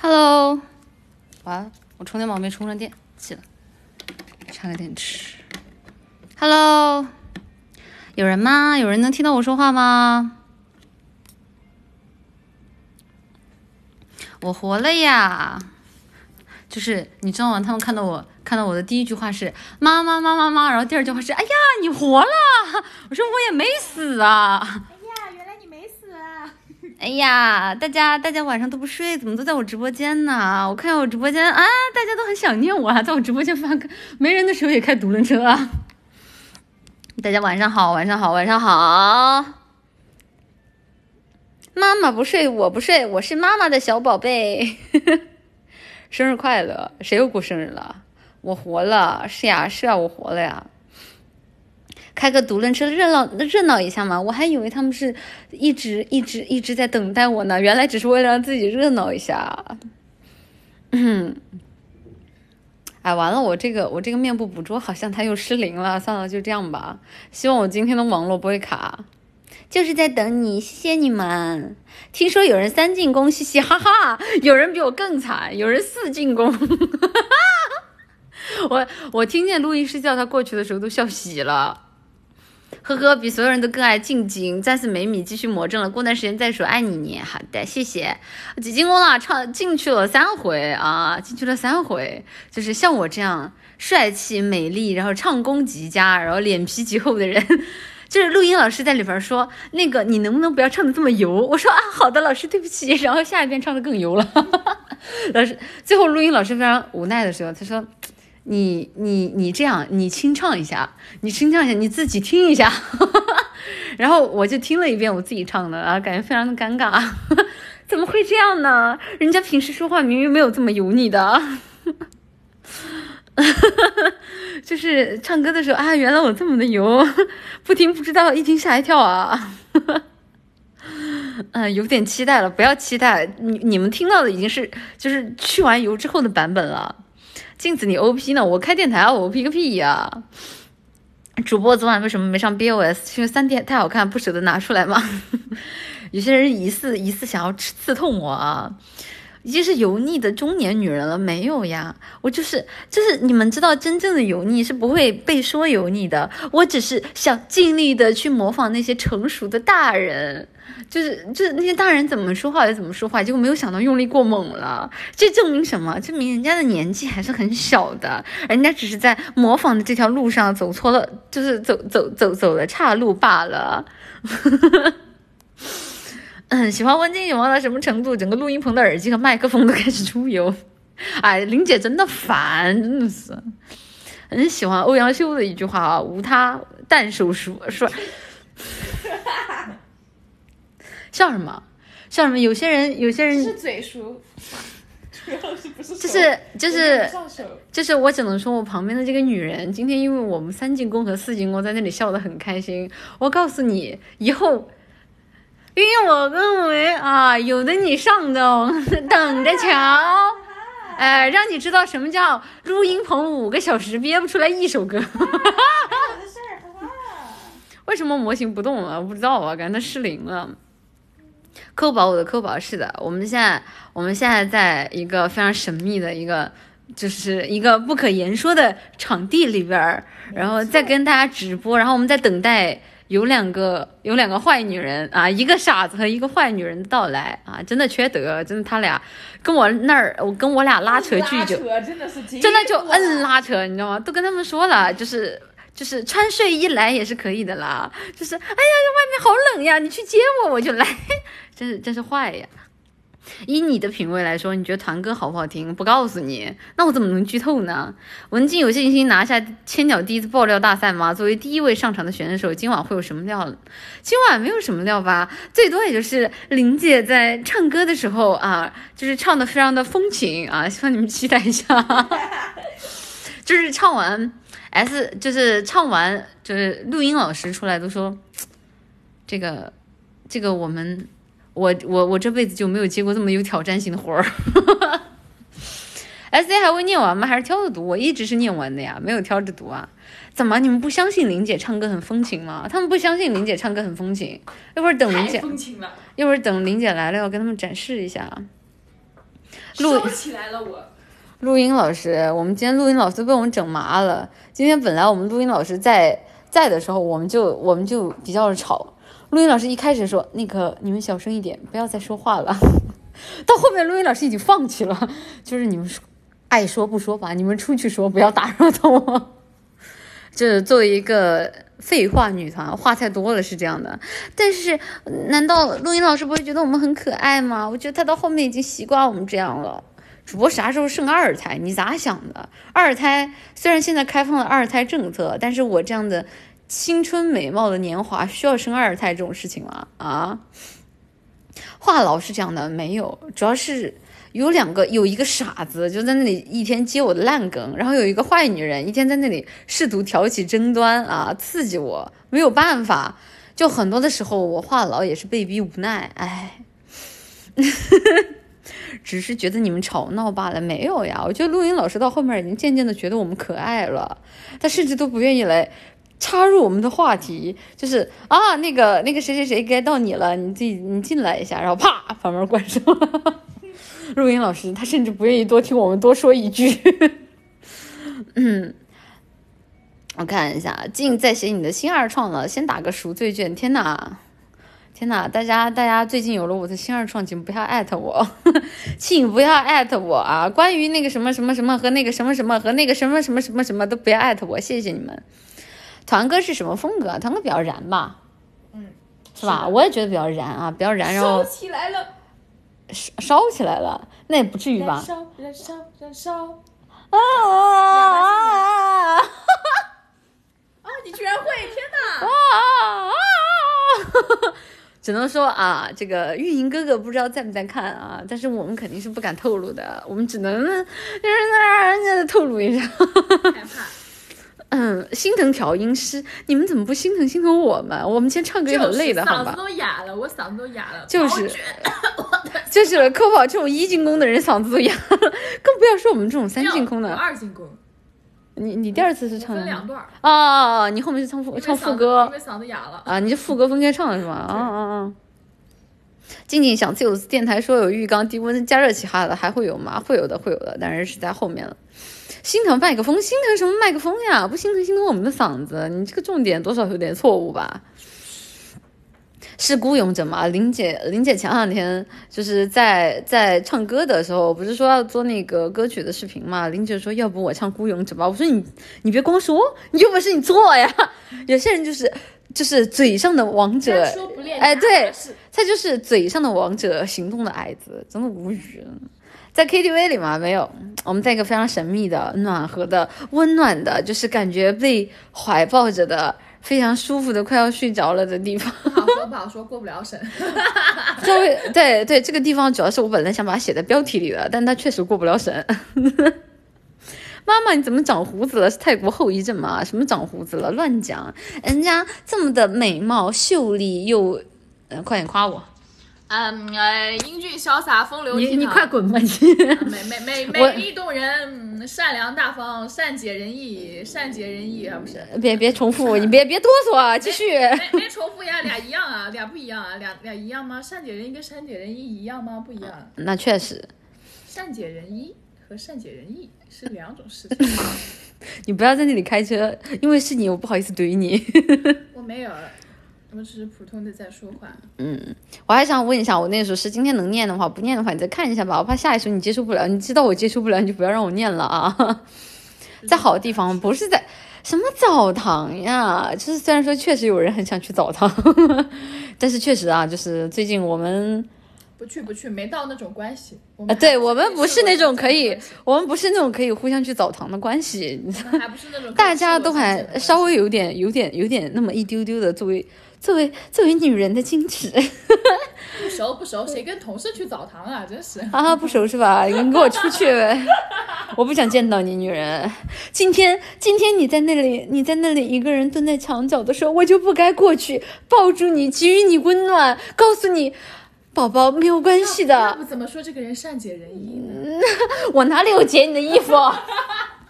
Hello，完了，我充电宝没充上电，记了，插个电池。Hello，有人吗？有人能听到我说话吗？我活了呀！就是你知道吗？他们看到我看到我的第一句话是妈妈妈妈妈，然后第二句话是哎呀你活了！我说我也没死啊！哎呀，大家大家晚上都不睡，怎么都在我直播间呢？我看我直播间啊，大家都很想念我啊，在我直播间发个没人的时候也开独轮车啊！大家晚上好，晚上好，晚上好！妈妈不睡，我不睡，我是妈妈的小宝贝。生日快乐！谁又过生日了？我活了，是呀，是啊，我活了呀！开个独轮车热闹热闹一下嘛，我还以为他们是一直一直一直在等待我呢，原来只是为了让自己热闹一下。嗯，哎，完了，我这个我这个面部捕捉好像它又失灵了，算了，就这样吧。希望我今天的网络不会卡。就是在等你，谢谢你们。听说有人三进宫，嘻嘻哈哈。有人比我更惨，有人四进宫。我我听见录音师叫他过去的时候都笑喜了。呵呵，比所有人都更爱静静。再次没米，继续魔怔了。过段时间再说，爱你你。好的，谢谢。几进宫了，唱进去了三回啊，进去了三回。就是像我这样帅气美丽，然后唱功极佳，然后脸皮极厚的人。就是录音老师在里边说，那个你能不能不要唱的这么油？我说啊，好的，老师，对不起。然后下一遍唱的更油了，老师。最后录音老师非常无奈的时候，他说，你你你这样，你清唱一下，你清唱一下，你自己听一下。然后我就听了一遍我自己唱的，啊，感觉非常的尴尬，怎么会这样呢？人家平时说话明明没有这么油腻的。就是唱歌的时候啊，原来我这么的油，不听不知道，一听吓一跳啊！嗯，有点期待了，不要期待，你你们听到的已经是就是去完油之后的版本了。镜子，你 O P 呢？我开电台啊我 O P 个屁呀！主播昨晚为什么没上 B O S？是因为三 D 太好看，不舍得拿出来吗？有些人疑似疑似想要刺痛我啊！已经是油腻的中年女人了，没有呀？我就是就是，你们知道，真正的油腻是不会被说油腻的。我只是想尽力的去模仿那些成熟的大人，就是就是那些大人怎么说话就怎么说话，结果没有想到用力过猛了。这证明什么？证明人家的年纪还是很小的，人家只是在模仿的这条路上走错了，就是走走走走了岔路罢了。嗯，喜欢温静喜欢到什么程度？整个录音棚的耳机和麦克风都开始出油。哎，林姐真的烦，真的是。很喜欢欧阳修的一句话啊，无他，但手熟，是吧？笑什么？笑什么？有些人，有些人是嘴熟，主要是不是？就是就是就是我只能说，我旁边的这个女人，今天因为我们三进宫和四进宫在那里笑得很开心。我告诉你，以后。因为我认为啊，有的你上的 等着瞧，哎，让你知道什么叫录音棚五个小时憋不出来一首歌。为什么模型不动了？不知道啊，感觉它失灵了。扣宝，我的扣宝是的，我们现在我们现在在一个非常神秘的一个，就是一个不可言说的场地里边儿然后再跟大家直播，然后我们在等待。有两个有两个坏女人啊，一个傻子和一个坏女人的到来啊，真的缺德，真的他俩跟我那儿，我跟我俩拉扯巨久，真的是真的就摁拉扯，你知道吗？都跟他们说了，就是就是穿睡衣来也是可以的啦，就是哎呀，外面好冷呀，你去接我，我就来，真是真是坏呀。以你的品味来说，你觉得团歌好不好听？不告诉你，那我怎么能剧透呢？文静有信心拿下千鸟第一次爆料大赛吗？作为第一位上场的选手，今晚会有什么料？今晚没有什么料吧，最多也就是林姐在唱歌的时候啊，就是唱的非常的风情啊，希望你们期待一下。就是唱完 S，就是唱完，就是录音老师出来都说，这个，这个我们。我我我这辈子就没有接过这么有挑战性的活儿。S A 还会念完吗？还是挑着读？我一直是念完的呀，没有挑着读啊。怎么你们不相信林姐唱歌很风情吗？他们不相信林姐唱歌很风情。一会儿等林姐，一会儿等林姐来了，要跟他们展示一下。录起来了我。录音老师，我们今天录音老师被我们整麻了。今天本来我们录音老师在在的时候，我们就我们就比较吵。录音老师一开始说：“那个你们小声一点，不要再说话了。”到后面录音老师已经放弃了，就是你们爱说不说吧，你们出去说，不要打扰到我。这 作为一个废话女团，话太多了是这样的。但是，难道录音老师不会觉得我们很可爱吗？我觉得他到后面已经习惯我们这样了。主播啥时候生二胎？你咋想的？二胎虽然现在开放了二胎政策，但是我这样的青春美貌的年华需要生二胎这种事情吗？啊？话痨是这样的，没有，主要是有两个，有一个傻子就在那里一天接我的烂梗，然后有一个坏女人一天在那里试图挑起争端啊，刺激我，没有办法，就很多的时候我话痨也是被逼无奈，哎。只是觉得你们吵闹罢了，没有呀。我觉得录音老师到后面已经渐渐的觉得我们可爱了，他甚至都不愿意来插入我们的话题，就是啊，那个那个谁谁谁该到你了，你自己你进来一下，然后啪把门关上了。录音老师他甚至不愿意多听我们多说一句。嗯，我看一下，静在写你的新二创了，先打个赎罪券。天哪！天呐，大家大家最近有了我的新二创，请不要艾特我，请不要艾特我啊！关于那个什么什么什么和那个什么什么和那个什么什么什么什么都不要艾特我，谢谢你们。团哥是什么风格？团哥比较燃吧？嗯，是吧？我也觉得比较燃啊，比较燃，然后烧起来了，烧烧起来了，那也不至于吧燃？烧，燃烧，燃烧。啊啊啊啊！啊，你居然会！天哪！啊啊！只能说啊，这个运营哥哥不知道在不在看啊，但是我们肯定是不敢透露的，我们只能就是那人家透露一下。害怕。嗯，心疼调音师，你们怎么不心疼心疼我们？我们今天唱歌也很累的，好吧嗓子？都哑了，我嗓子都哑了。就是 就是科跑这种一进攻的人嗓子都哑了，更不要说我们这种三进攻的。二进攻，你你第二次是唱两段儿。啊啊啊！你后面是唱副唱副歌因为嗓子哑了。啊，你这副歌分开唱的是吧？啊啊啊！静静想自由电台说有浴缸低温加热器哈的，还会有吗？会有的，会有的，但是是在后面了。心疼麦克风，心疼什么麦克风呀？不心疼心疼我们的嗓子，你这个重点多少有点错误吧？是孤勇者吗？林姐，林姐前两天就是在在唱歌的时候，不是说要做那个歌曲的视频嘛？林姐说要不我唱孤勇者吧？我说你你别光说，你有本事你做呀！有些人就是就是嘴上的王者哎对他就是嘴上的王者，行动的矮子，真的无语了。在 KTV 里嘛？没有，我们在一个非常神秘的、暖和的、温暖的，就是感觉被怀抱着的，非常舒服的，快要睡着了的地方。说不好说，过不了审。稍微对对，这个地方主要是我本来想把它写在标题里的，但它确实过不了审。妈妈，你怎么长胡子了？是泰国后遗症吗？什么长胡子了？乱讲！人家这么的美貌秀丽又，呃，快点夸我！嗯呃，英俊潇洒，风流倜傥。你你快滚吧你！美美美美丽动人，嗯善良大方，善解人意，善解人意啊不是？别别重复，你别别哆嗦啊，继续。没没重复呀，俩一样啊，俩不一样啊，俩俩一样吗？善解人意跟善解人意一样吗？不一样。那确实，善解人意和善解人意是两种事情。你不要在那里开车，因为是你，我不好意思怼你。我没有，我只是普通的在说话。嗯我还想问一下，我那首诗今天能念的话，不念的话你再看一下吧，我怕下一首你接受不了。你知道我接受不了，你就不要让我念了啊。在好的地方，不是在什么澡堂呀，就是虽然说确实有人很想去澡堂，但是确实啊，就是最近我们不去不去，没到那种关系。我啊，对我们不是那种可以我们不是那种可以互相去澡堂的关系，还不是那种大家都还稍微有点、有点、有点那么一丢丢的作为作为作为女人的矜持 不熟不熟，谁跟同事去澡堂啊？真是。啊，不熟是吧？你给我出去呗！我不想见到你，女人。今天今天你在那里，你在那里一个人蹲在墙角的时候，我就不该过去抱住你，给予你温暖，告诉你，宝宝没有关系要的。不怎么说这个人善解人意呢？我哪里有解你的衣服？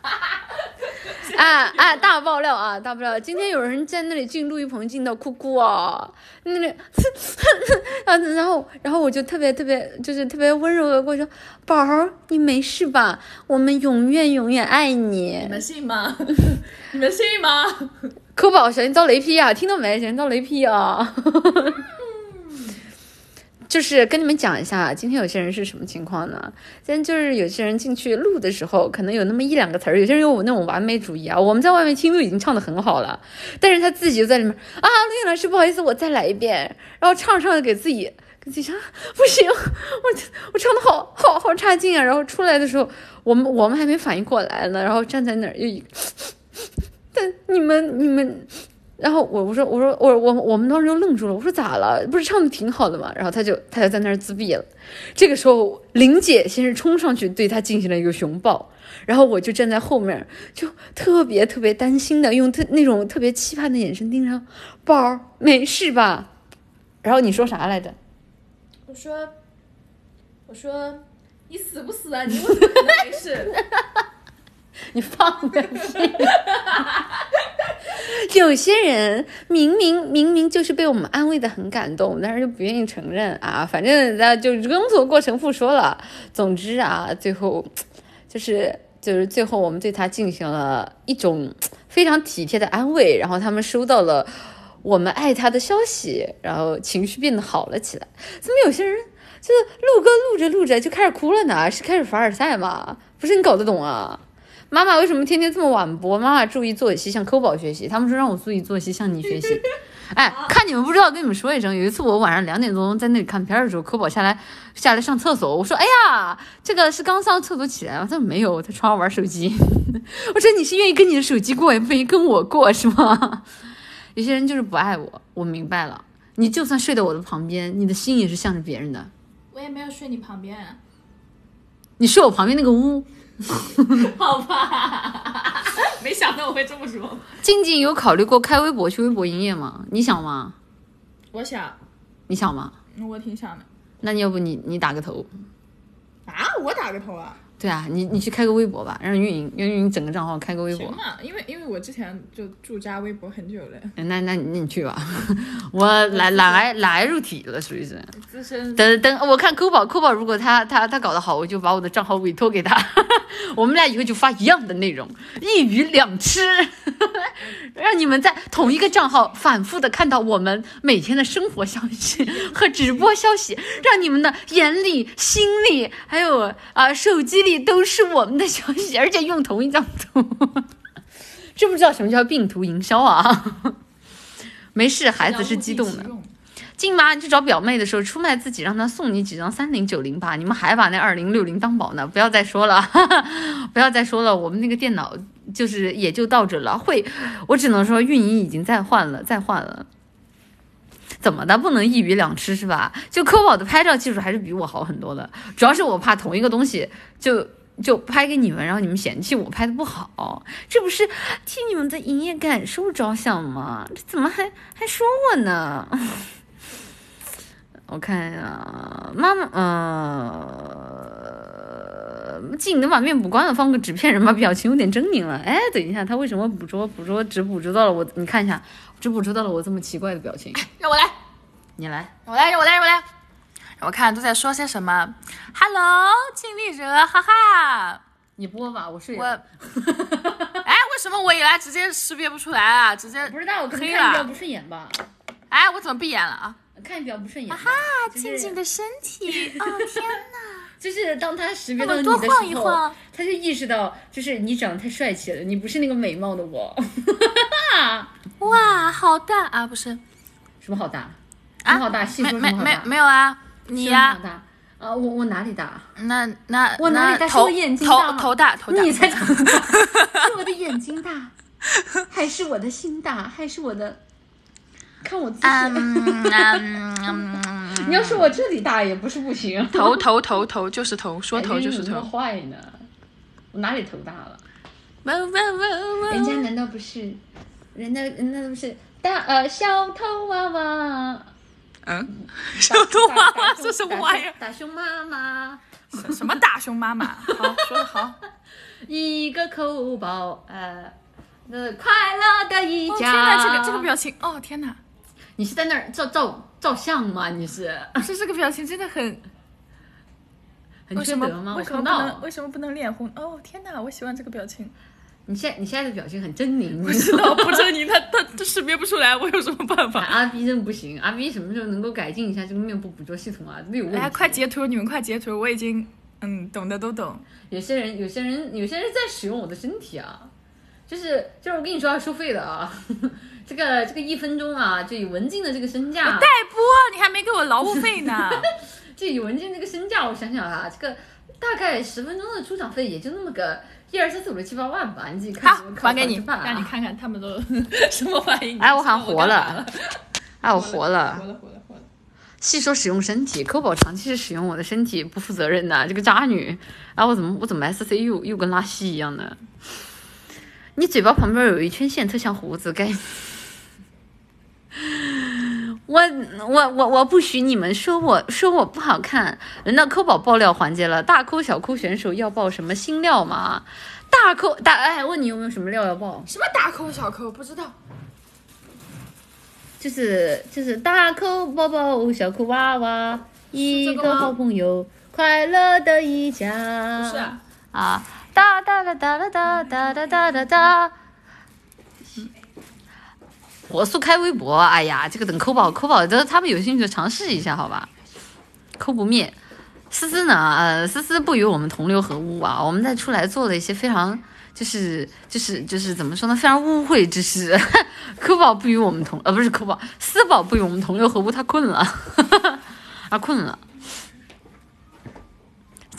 啊啊！大爆料啊！大爆料！今天有人在那里进录音棚进到哭哭哦，那里 啊，然后然后我就特别特别就是特别温柔的过去说，宝儿，你没事吧？我们永远永远爱你。你们信吗？你们信吗？抠宝小心遭雷劈啊！听到没？小心遭雷劈啊！就是跟你们讲一下，今天有些人是什么情况呢？今天就是有些人进去录的时候，可能有那么一两个词儿，有些人有那种完美主义啊。我们在外面听都已经唱的很好了，但是他自己就在里面啊，录音老师不好意思，我再来一遍，然后唱唱给自己给自己唱，不行，我我唱的好好好差劲啊！然后出来的时候，我们我们还没反应过来呢，然后站在那儿又，但你们你们。然后我我说我说我我我们当时就愣住了，我说咋了？不是唱的挺好的吗？然后他就他就在那儿自闭了。这个时候玲姐先是冲上去对他进行了一个熊抱，然后我就站在后面，就特别特别担心的用特那种特别期盼的眼神盯着宝儿，没事吧？然后你说啥来着？我说，我说你死不死啊？你为什么没事？你放个屁！有些人明明明明就是被我们安慰的很感动，但是就不愿意承认啊。反正那就工作过程不说了。总之啊，最后就是就是最后我们对他进行了一种非常体贴的安慰，然后他们收到了我们爱他的消息，然后情绪变得好了起来。怎么有些人就是录歌录着录着就开始哭了呢？是开始凡尔赛吗？不是你搞得懂啊？妈妈为什么天天这么晚播？妈妈注意作息，向抠宝学习。他们说让我注意作息，向你学习。哎，看你们不知道，跟你们说一声。有一次我晚上两点钟在那里看片的时候，抠宝下来下来上厕所，我说：“哎呀，这个是刚上厕所起来吗？”他说：“没有，在床上玩手机。”我说：“你是愿意跟你的手机过，也不愿意跟我过，是吗？”有些人就是不爱我，我明白了。你就算睡在我的旁边，你的心也是向着别人的。我也没有睡你旁边。你睡我旁边那个屋。好吧，没想到我会这么说。静静有考虑过开微博去微博营业吗？你想吗？我想。你想吗？我挺想的。那你要不你你打个头？啊，我打个头啊。对啊，你你去开个微博吧，让运营让运营整个账号开个微博。行嘛，因为因为我之前就驻扎微博很久了。那那那你去吧，我来来来入体了，属于是。资深。等等，我看抠宝抠宝，如果他他他搞得好，我就把我的账号委托给他，我们俩以后就发一样的内容，一鱼两吃，让你们在同一个账号反复的看到我们每天的生活消息和直播消息，让你们的眼里、心里还有啊手机里。都是我们的消息，而且用同一张图，知不知道什么叫病图营销啊？没事，孩子是激动的。静妈，你去找表妹的时候出卖自己，让她送你几张三零九零吧。你们还把那二零六零当宝呢？不要再说了，不要再说了。我们那个电脑就是也就到这了。会，我只能说运营已经在换了，再换了。怎么的？不能一鱼两吃是吧？就科宝的拍照技术还是比我好很多的，主要是我怕同一个东西就就拍给你们，然后你们嫌弃我拍的不好，这不是替你们的营业感受着想吗？这怎么还还说我呢？我看呀，妈妈，呃，静，你能把面补关了，放个纸片人吗？表情有点狰狞了。哎，等一下，他为什么捕捉捕捉只捕捉到了我？你看一下。只捕捉到了我这么奇怪的表情，让我来，你来，我来，让我来，让我来，让我看都在说些什么。Hello，尽力者，哈哈。你播吧，我睡了。哎，为什么我一来直接识别不出来啊？直接不知道，我看你比较不顺眼吧？哎，我怎么闭眼了啊？看你比较不顺眼。哈哈，静静的身体，哦天哪！就是当他识别到你的时候，他就意识到，就是你长得太帅气了，你不是那个美貌的我。哇，好大啊！不是，什么好大？啊，好大，细说没没没有啊？你呀？啊，我我哪里大？那那我哪里大？是我眼睛大头头大头大。你才头大，是我的眼睛大，还是我的心大，还是我的？看我自己。你要说我这里大也不是不行。头头头头就是头，说头就是头。坏呢？我哪里头大了？人家难道不是？人家人家不是大呃小头娃娃？嗯，小头娃娃是什么玩意儿？大熊妈妈？什么大熊妈妈？好，说的好。一个口宝，呃，那快乐的一家。天哪，这个这个表情，哦天哪！你是在那儿照照照相吗？你是是这个表情真的很很为什么缺德吗？为我看不什么不能到。为什么不能脸红？哦天哪，我喜欢这个表情。你现在你现在的表情很狰狞，不知道不狰狞，他他他识别不出来，我有什么办法？阿 B 真不行，阿 B 什么时候能够改进一下这个面部捕捉系统啊？这有问题。哎，快截图，你们快截图，我已经嗯懂的都懂。有些人，有些人，有些人在使用我的身体啊，就是就是我跟你说要收费的啊，这个这个一分钟啊，就以文静的这个身价，代播，你还没给我劳务费呢。就以文静这个身价，我想想啊，这个大概十分钟的出场费也就那么个一二三四五六七八万吧，你自己看好怎么，考还给你，啊让你看看他们都 什么反应。哎，我好像活了了，，哎，我活了活。了，活了，活了。细说使用身体，抠宝长期是使用我的身体不负责任的这个渣女。啊，我怎么我怎么 S C 又又跟拉稀一样的？你嘴巴旁边有一圈线，特像胡子，该。我我我我不许你们说我说我不好看。轮到抠宝爆料环节了，大抠小抠选手要爆什么新料吗？大抠大哎，问你有没有什么料要爆？什么大抠小抠不知道？就是就是大抠宝宝，小抠娃娃，一个好朋友，快乐的一家。不是啊，啊，哒哒哒哒哒哒哒哒哒哒哒。火速开微博，哎呀，这个等抠宝抠宝的，他们有兴趣尝试一下，好吧？抠不灭。思思呢？呃，思思不与我们同流合污啊，我们在出来做了一些非常。就是就是就是怎么说呢？非常污秽之事。抠宝不与我们同呃不是抠宝，思宝不与我们同流合污，他困了，他困了。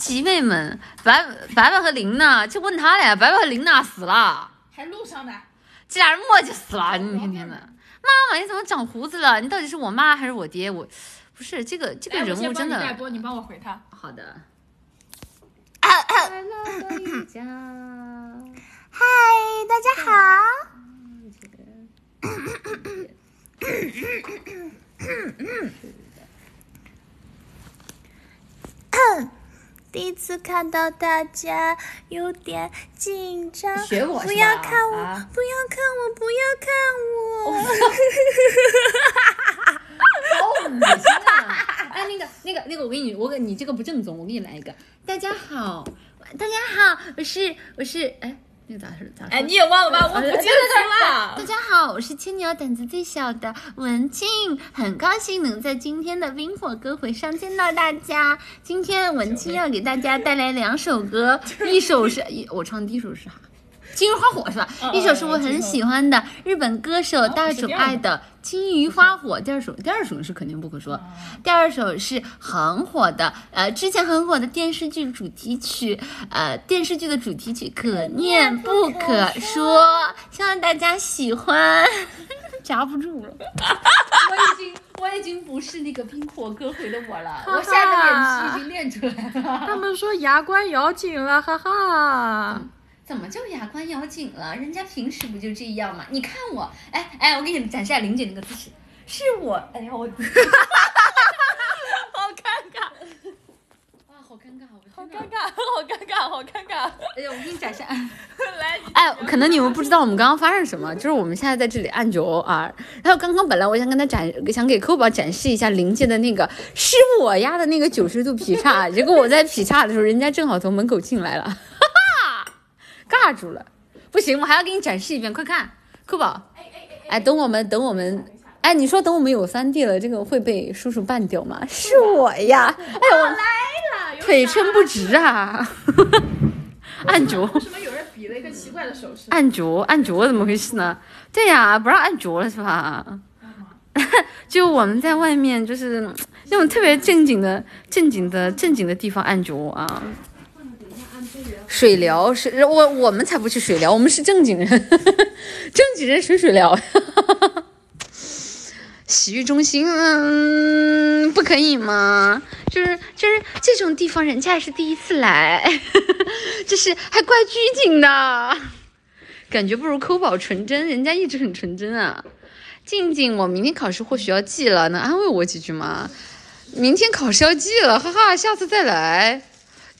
姐妹们，白白白和琳娜，就问他俩，白白和琳娜死了，还路上呢。这俩人磨叽死了，你天天的。妈妈，你怎么长胡子了？你到底是我妈还是我爹？我不是这个这个来人我先帮你物真的代播，你帮我回他。好的。嗨，大家好。第一次看到大家，有点紧张。学我不要看我，啊不要看我，不要看我。好恶心啊！哎，那个、那个、那个，我给你，我给你这个不正宗，我给你来一个。大家好，大家好，我是我是哎，那个咋是咋说？哎，你也忘了吧？我不记得了大。家好，我是青鸟胆子最小的文静，很高兴能在今天的冰火歌会上见到大家。今天文静要给大家带来两首歌，一首是一我唱的第一首是啥？金鱼花火是吧？嗯一首是我很喜欢的日本歌手大冢爱的《金鱼花火》，第二首第二首是肯定不可说，第二首是很火的，呃，之前很火的电视剧主题曲，呃，电视剧的主题曲可念不可说，希望大家喜欢。夹不住了，我已经我已经不是那个冰火歌会的我了，我下个脸皮已经练出来了。他们说牙关咬紧了，哈哈。怎么就牙关咬紧了？人家平时不就这样吗？你看我，哎哎，我给你们展示一下玲姐那个姿势，是我，哎呀我，好尴尬，哇，好尴尬，好尴尬，好尴尬，好尴尬。哎呀，我给你展示。来，你哎，可能你们不知道我们刚刚发生什么，就是我们现在在这里按钮啊，然后刚刚本来我想跟他展，想给抠宝展示一下玲姐的那个是我压的那个九十度劈叉，结果我在劈叉的时候，人家正好从门口进来了，尬住了，不行，我还要给你展示一遍，快看，酷宝，哎，等我们，等我们。哎，你说等我们有三 D 了，这个会被叔叔办掉吗？是我呀！哎，我来了，腿撑不直啊！按脚。为什么有人比了一个奇怪的手势？按脚，按脚怎么回事呢？对呀，不让按脚了是吧？就我们在外面就是那种特别正经的、正经的、正经的地方按脚啊。水疗是我我们才不去水疗，我们是正经人，正经人水水疗。洗浴中心，嗯，不可以吗？就是就是这种地方，人家也是第一次来，就是还怪拘谨的。感觉不如抠宝纯真，人家一直很纯真啊。静静，我明天考试或许要记了，能安慰我几句吗？明天考试要记了，哈哈，下次再来。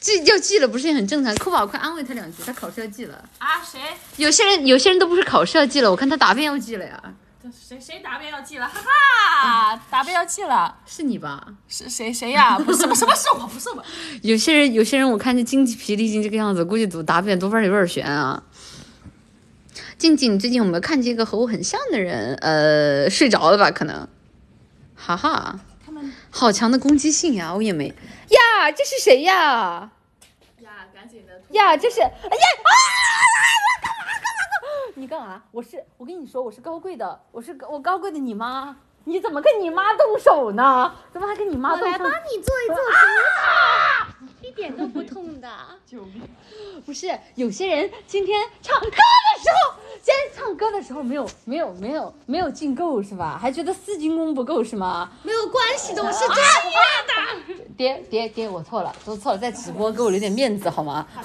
记要记了不是也很正常？酷宝，快安慰他两句，他考试要记了。啊，谁？有些人有些人都不是考试要记了，我看他答辩要记了呀。这谁谁答辩要记了？哈哈，答辩要记了，是你吧？是谁谁呀？不是，不是，不是我，不是我。有些人，有些人，我看这精疲力尽这个样子，估计读答辩读分有点悬啊。静静，最近有没有看见一个和我很像的人？呃，睡着了吧？可能。哈哈，他们好强的攻击性呀！我也没呀，这是谁呀？呀，赶紧的呀，这是哎呀啊！干嘛干嘛干嘛？你干嘛？我是我跟你说，我是高贵的，我是我高贵的你妈。你怎么跟你妈动手呢？怎么还跟你妈动手？我来帮你做一做，啊、一点都不痛的。救命！不是，有些人今天唱歌的时候，今天唱歌的时候没有没有没有没有进够是吧？还觉得四进宫不够是吗？没有关系的，我是专业的。爹爹爹，我错了，都错了，在直播给我留点面子好吗？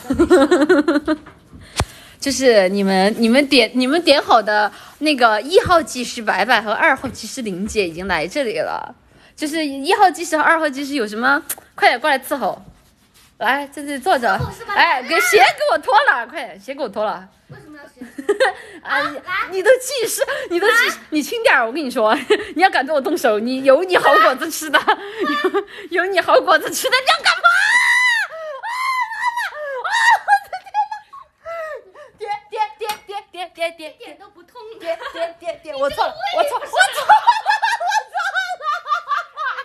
就是你们你们点你们点好的那个一号技师白白和二号技师林姐已经来这里了。就是一号技师和二号技师有什么？快点过来伺候。来，在这里坐着。哎，给鞋给我脱了，快点，鞋给我脱了。为什么要鞋？啊，你都技师，你都记，你轻点我跟你说，你要敢对我动手，你有你好果子吃的，有有你好果子吃的，你要干嘛？爹爹爹，一点都不痛。爹爹爹爹，我错了，我错，我错，我错了。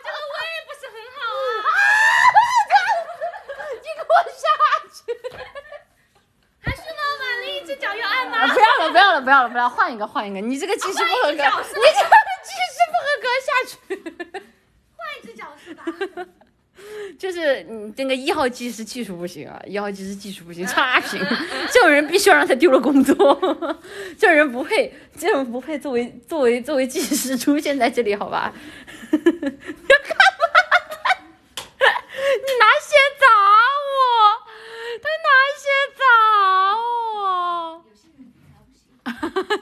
这个胃不是很好啊！你给我下去！还是吗？崴了一只脚要按吗？不要了，不要了，不要了，不要，换一个，换一个。你这个技师不合格，你这个技师不合格，下去。换一只脚是吧？就是你那个一号技师技术不行啊，一号技师技术不行，差评。这种人必须要让他丢了工作，这种人不配，这种人不配作为作为作为技师出现在这里，好吧？你干嘛？你拿鞋砸我，他拿鞋砸我。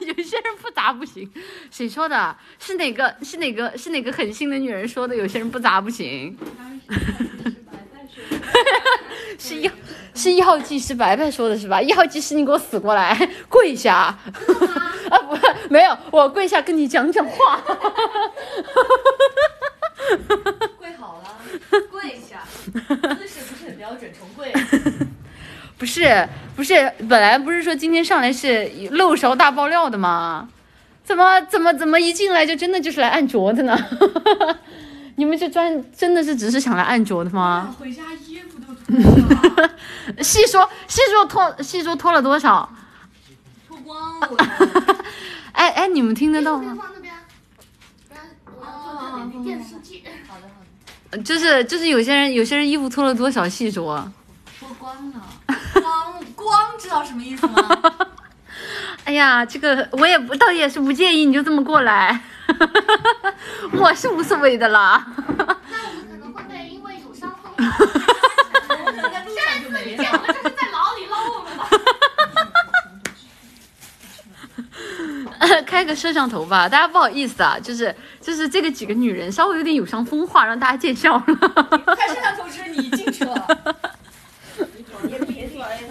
有些人不砸不行，谁说的？是哪个？是哪个？是哪个狠心的女人说的？有些人不砸不行。是一是一号技师白白说的是吧？一号技师，你给我死过来，跪下！啊不，没有，我跪下跟你讲讲话。跪好了，跪下，姿势不是很标准，重跪。不是不是，本来不是说今天上来是漏勺大爆料的吗？怎么怎么怎么一进来就真的就是来按脚的呢？你们这专真的是只是想来按脚的吗？回家衣服都脱了。细说细说脱细说脱了多少？脱光了。哎哎，你们听得到吗？那边。哦，电视剧。好的好的。就是就是有些人有些人衣服脱了多少细说。脱光了。光光知道什么意思吗？哎呀，这个我也不倒也是不介意，你就这么过来，我是无所谓的啦。那我们可能会被因为有伤风。上就没了。见我们这是在牢里捞我们吧？开个摄像头吧，大家不好意思啊，就是就是这个几个女人稍微有点有伤风化，让大家见笑了。开摄像头是你进去了。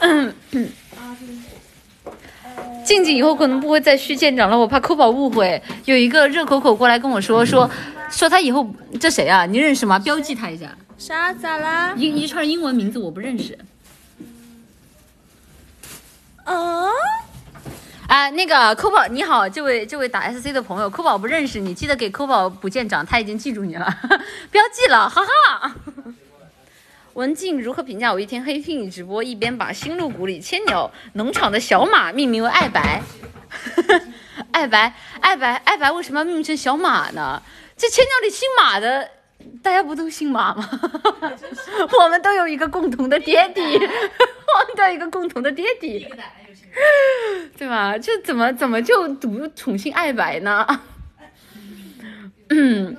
嗯嗯，静静以后可能不会再续舰长了，我怕扣宝误会。有一个热口口过来跟我说说说他以后这谁啊？你认识吗？标记他一下。啥？咋啦？一一串英文名字我不认识。啊？啊，那个扣宝你好，这位这位打 SC 的朋友，扣宝不认识你，记得给扣宝补舰长，他已经记住你了，标记了，哈哈。文静如何评价我一天黑听你直播，一边把新路谷里千鸟农场的小马命名为爱白？爱白，爱白，爱白，为什么要命名成小马呢？这千鸟里姓马的，大家不都姓马吗？我们都有一个共同的爹地，我们都有一个共同的爹地，对吧？这怎么怎么就读宠幸爱白呢？嗯。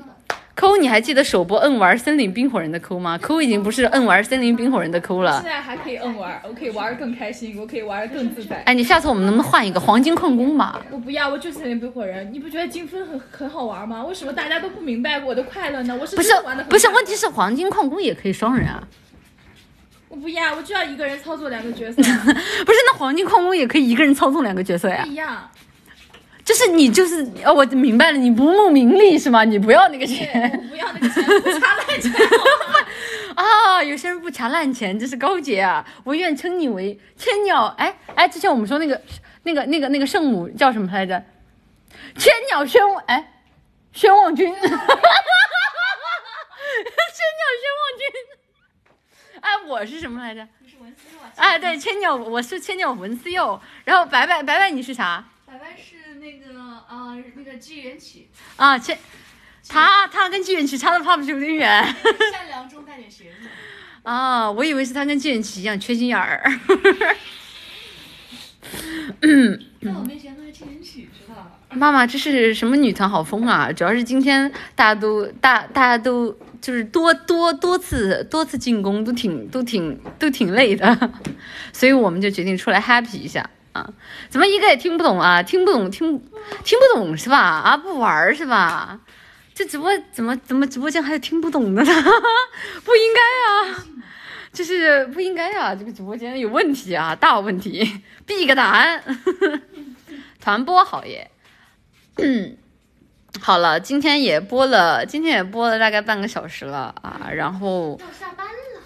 抠，你还记得首播摁玩森林冰火人的抠吗？抠已经不是摁玩森林冰火人的抠了。现在还可以摁玩，我可以玩的更开心，我可以玩的更自在。哎，你下次我们能不能换一个黄金矿工吧？我不要，我就森林冰火人。你不觉得金分很很好玩吗？为什么大家都不明白我的快乐呢？我是不是不是？问题是黄金矿工也可以双人啊。我不要，我就要一个人操作两个角色。不是，那黄金矿工也可以一个人操纵两个角色呀？不一样。就是你就是哦，我明白了，你不慕名利是吗？你不要那个钱不要那个钱，不差烂钱。啊！有些人不掐烂钱，这是高洁啊！我愿称你为千鸟。哎哎，之前我们说那个那个那个那个圣母叫什么来着？千鸟宣哎宣望君，千鸟宣望君。哎，我是什么来着？你是文思佑啊？哎，对，千鸟，我是千鸟文思佑。然后白白白白，你是啥？百万是那个啊那个纪元起，啊，千他他跟纪元奇差的怕不是有点远善良中带点邪恶。啊？我以为是他跟纪元奇一样缺心眼儿。在我面前都是纪元起，知道吧？妈妈，这是什么女团好疯啊？主要是今天大家都大大家都就是多多多次多次进攻，都挺都挺都挺累的，所以我们就决定出来 happy 一下啊！怎么一个也听不懂啊？听不懂听听不懂是吧？啊，不玩是吧？这直播怎么怎么直播间还有听不懂的呢？不应该啊！就是不应该啊！这个直播间有问题啊，大问题！闭个蛋！团播好耶！嗯，好了，今天也播了，今天也播了大概半个小时了啊。然后要下班了，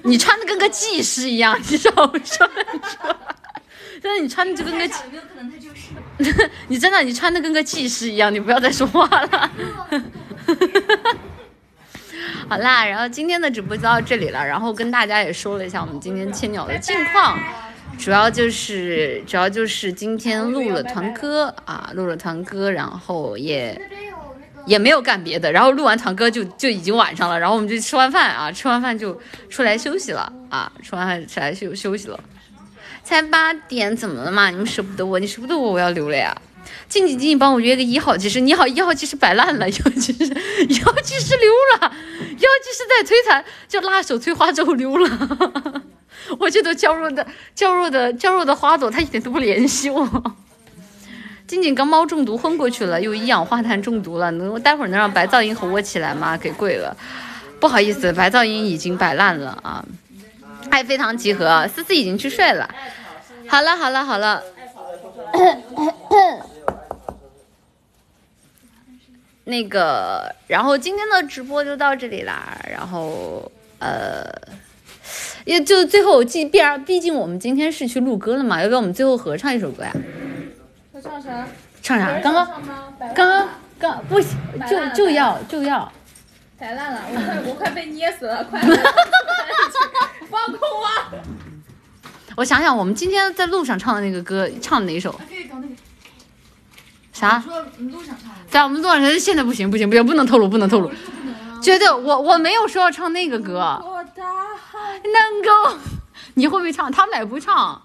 你穿的跟个技师一样，你少说说。真的，你穿的就跟个有没有可能他就是？你真的你穿的跟个技师一样，你不要再说话了。好啦，然后今天的直播就到这里了，然后跟大家也说了一下我们今天千鸟的近况，主要就是主要就是今天录了团歌啊，录了团歌，然后也也没有干别的，然后录完团歌就就已经晚上了，然后我们就吃完饭啊，吃完饭就出来休息了啊，吃完饭出来休休息了。才八点，怎么了嘛？你们舍不得我？你舍不得我，我要留了呀。静静静，帮我约个一号技师。你好，一号技师摆烂了，一号技师，一号技师溜了，一号技师在摧残，就辣手摧花之后溜了。我这朵娇弱的、娇弱的、娇弱的花朵，他一点都不联系我。静静刚猫中毒昏过去了，又一氧化碳中毒了，能待会儿能让白噪音和我起来吗？给跪了，不好意思，白噪音已经摆烂了啊。爱非常集合，思思已经去睡了。好了好了好了，那个，然后今天的直播就到这里啦。然后呃，也就最后，既必然毕竟我们今天是去录歌了嘛，要不要我们最后合唱一首歌呀？要唱啥？唱啥？刚刚刚刚刚不行，就就要就要。摆烂了，我快我快被捏死了，快 放空我！我想想，我们今天在路上唱的那个歌，唱哪首？可以搞那个啥？说路上唱的，在我们路上，现在不行不行不行，不能透露不能透露。绝对，我我没有说要唱那个歌，我大海能够，你会不会唱？他们俩也不会唱，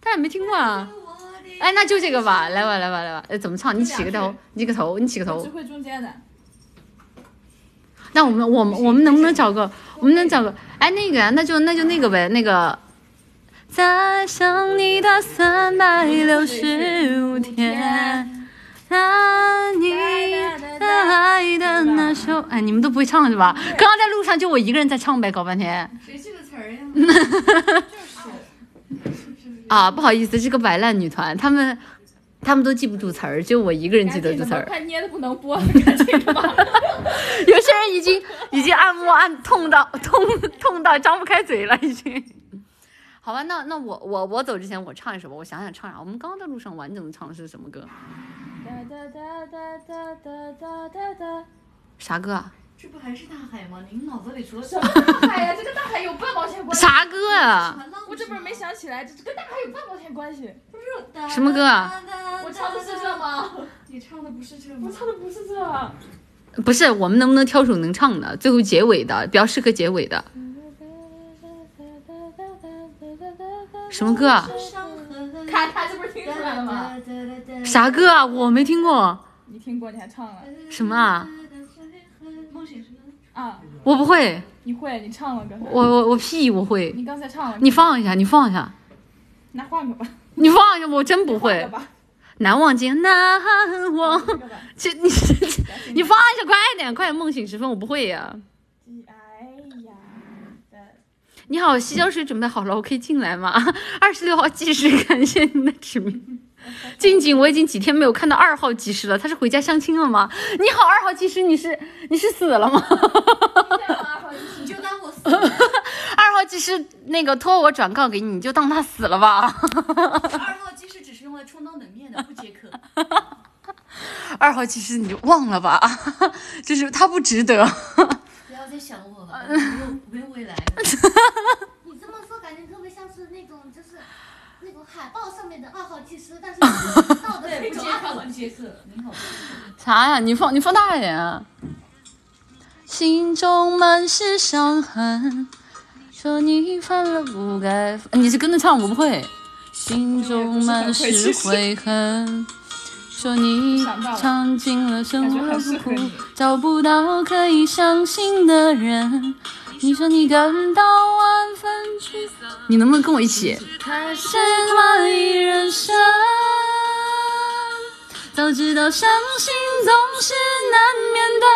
他也没听过啊。哎，那就这个吧，来吧来吧来吧，哎，怎么唱？你起个头，你起个头，你起个头只。会中间的。那我们我们我们能不能找个？我们能找个？哎，那个呀，那就那就那个呗，那个。再想你的三百六十五天，那你的爱的那首，哎，你们都不会唱是吧？刚刚在路上就我一个人在唱呗，搞半天。谁记得词儿呀？啊，不好意思，是个摆烂女团，他们他们都记不住词儿，就我一个人记得住词儿。快捏的不能播，赶紧的吧。有些人已经 已经按摩按痛到痛痛到张不开嘴了，已经。好吧，那那我我我走之前我唱一首吧，我想想唱啥。我们刚刚在路上完整的唱的是什么歌？哒哒哒哒哒哒哒哒哒。啥歌啊？这不还是大海吗？您脑子里除了什么大海呀？这跟大海有半毛钱关系？啥歌啊？我这不是没想起来，这跟大海有半毛钱关系？不是什么歌啊？我唱的是这吗？你唱的不是这我？唱的不是这。不是，我们能不能挑首能唱的？最后结尾的，比较适合结尾的。什么歌啊？看他这不是听出来了吗？啥歌啊？我没听过。你听过，你还唱了什么啊？梦醒时分。啊？我不会。你会？你唱了刚才？我我我屁我会。你刚才唱了？你放一下，你放一下，那换个吧。你放一下，我真不会。难忘今难忘，这你 你放一下，快点，快点！梦醒时分，我不会呀。哎呀，你好，洗脚水准备好了，我可以进来吗？二十六号计时，感谢您的指名。静静，我已经几天没有看到二号技师了，他是回家相亲了吗？你好，二号技师，你是你是死了吗？你就当我死了。二号技师那个托我转告给你，你就当他死了吧。二号技师只是用来充当冷面的，不接客。二号技师你就忘了吧，就是他不值得。不要再想我了，我没有没有未来了。你这么说，感觉特别像是那种就是那种海报上面的二号技师，但是你 到的那种二号不接客，您好。啥呀？你放你放大一点啊！心中满是伤痕，说你犯了不该。你是跟着唱，我不会。心中满是悔恨，说你尝尽了生活苦，找不到可以相信的人。你说你感到万分沮丧，你能不能跟我一起？开始怀疑人生。早知道伤心总是难免的，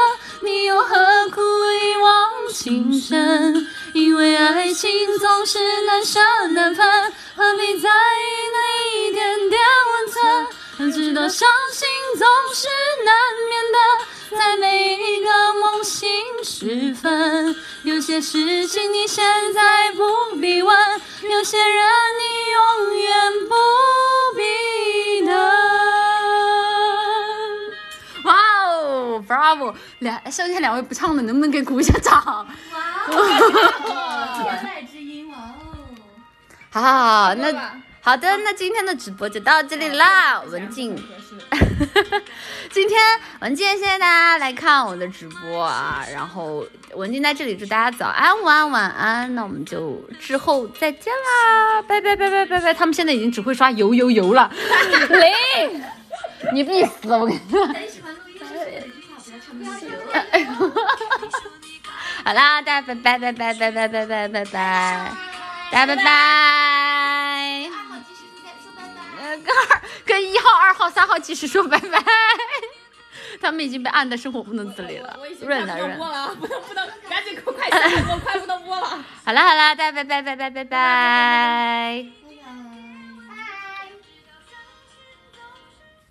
你又何苦一往情深？因为爱情总是难舍难分，何必在意那一点点温存？早知道伤心总是难免的，在每一个梦醒时分，有些事情你现在不必问，有些人你永远不必等。哇哦，Bravo！两剩下两位不唱的，能不能给鼓一下掌？哇哦 天籁之音，哇哦！好好好，那好的，那今天的直播就到这里啦，文静。今天文静，谢谢大家来看我的直播啊，然后文静在这里祝大家早安、午安、晚安，那我们就之后再见啦，拜拜拜拜拜拜。他们现在已经只会刷油油油了，雷，你必死，我跟你说。很喜欢录音室说的一句话，不要唱歌。好啦，大家拜拜拜拜拜拜拜拜拜拜，大家拜拜。跟二跟一号、二号、三号技师说拜拜，他们已经被按的生活不能自理了 不能播。了，不能不能，赶紧给我快下，播快不能播了。好啦好啦，大家拜拜拜拜拜拜。